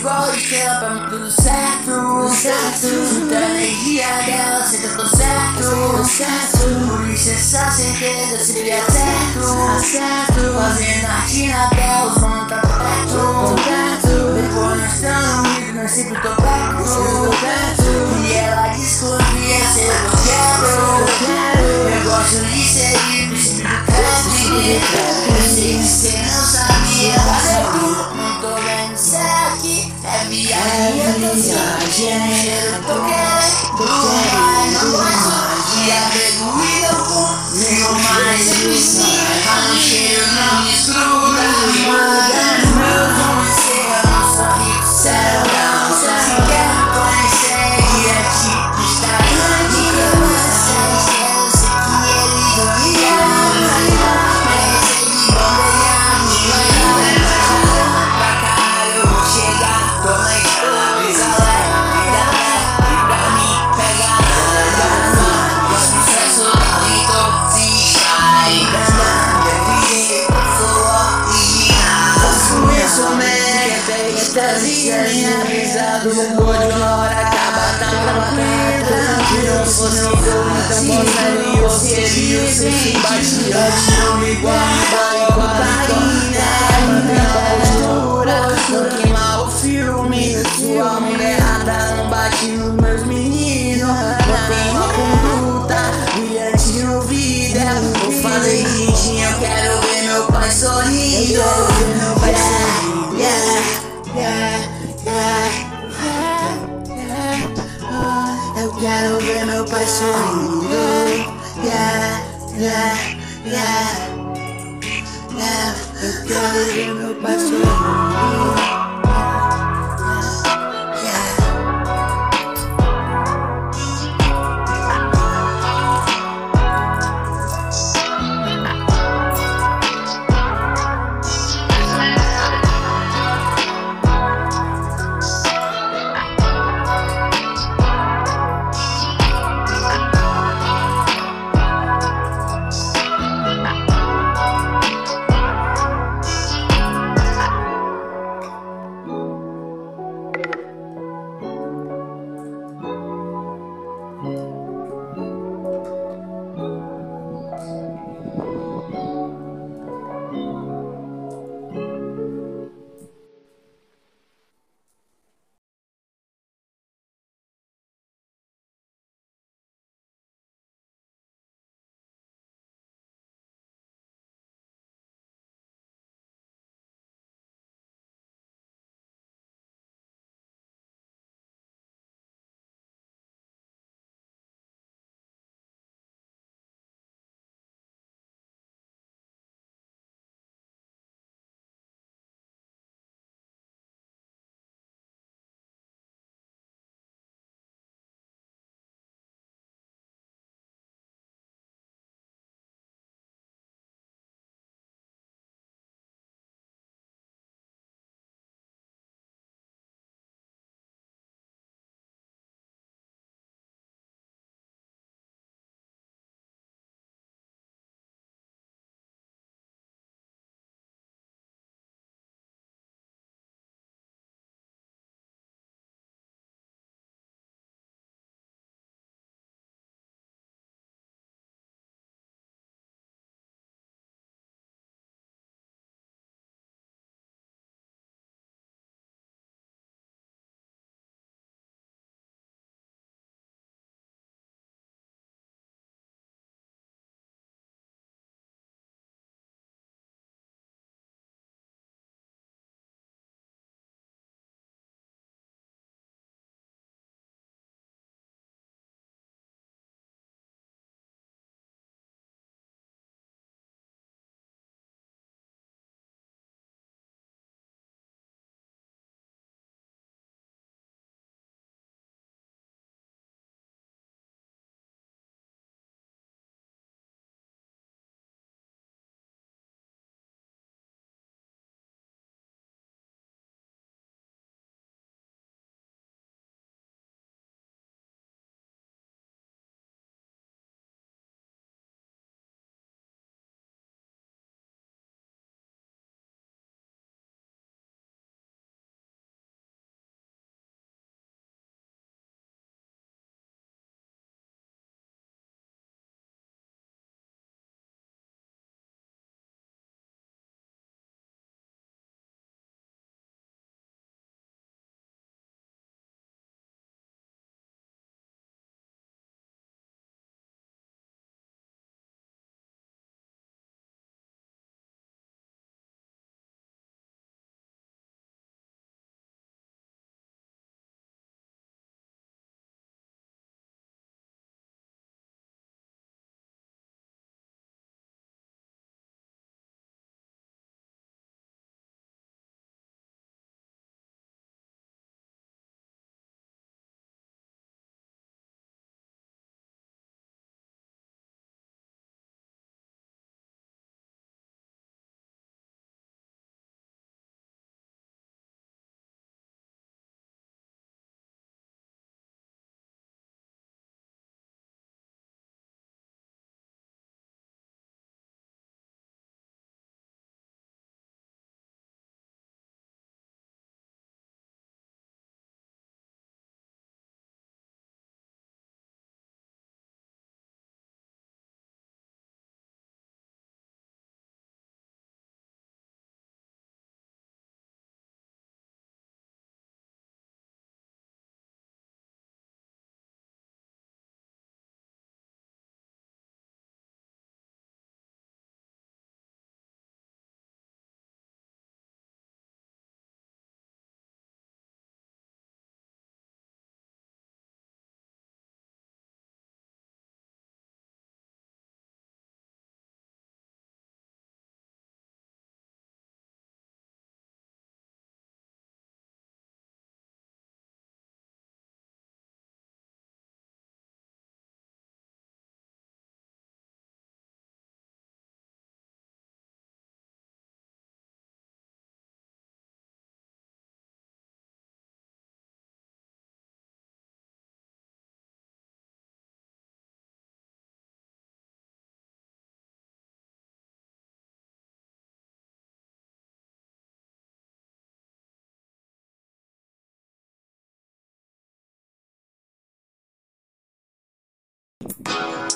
igual estrela pra mim tudo certo. Tudo certo. Sinto a energia dela, sei que eu tô certo. Certo. Por isso essa certeza seria certo. Certo. Fazendo arte na tela, os manos tá perto. perto. Depois nós estamos unidos, nós sempre tô perto. Perto. E ela desconfia se eu quero. Eu gosto de ser livre, sempre do Eu sei que cê Yeah. Êxtase, minha brisa do. Uma hora acaba, tá tranquila. Se fosse eu, então gostaria. Você viu, você bate, bate, não me guarda. Guarda, postura, não queima o filme. Sua mulher errada não bate nos meus meninos. Não uma conduta brilhante no vida. Vou fazer eu quero ver meu pai sorrindo. Meu pai sorrindo. Yeah, yeah, yeah. Yeah, eu quero ver meu pai sorrindo. Yeah. you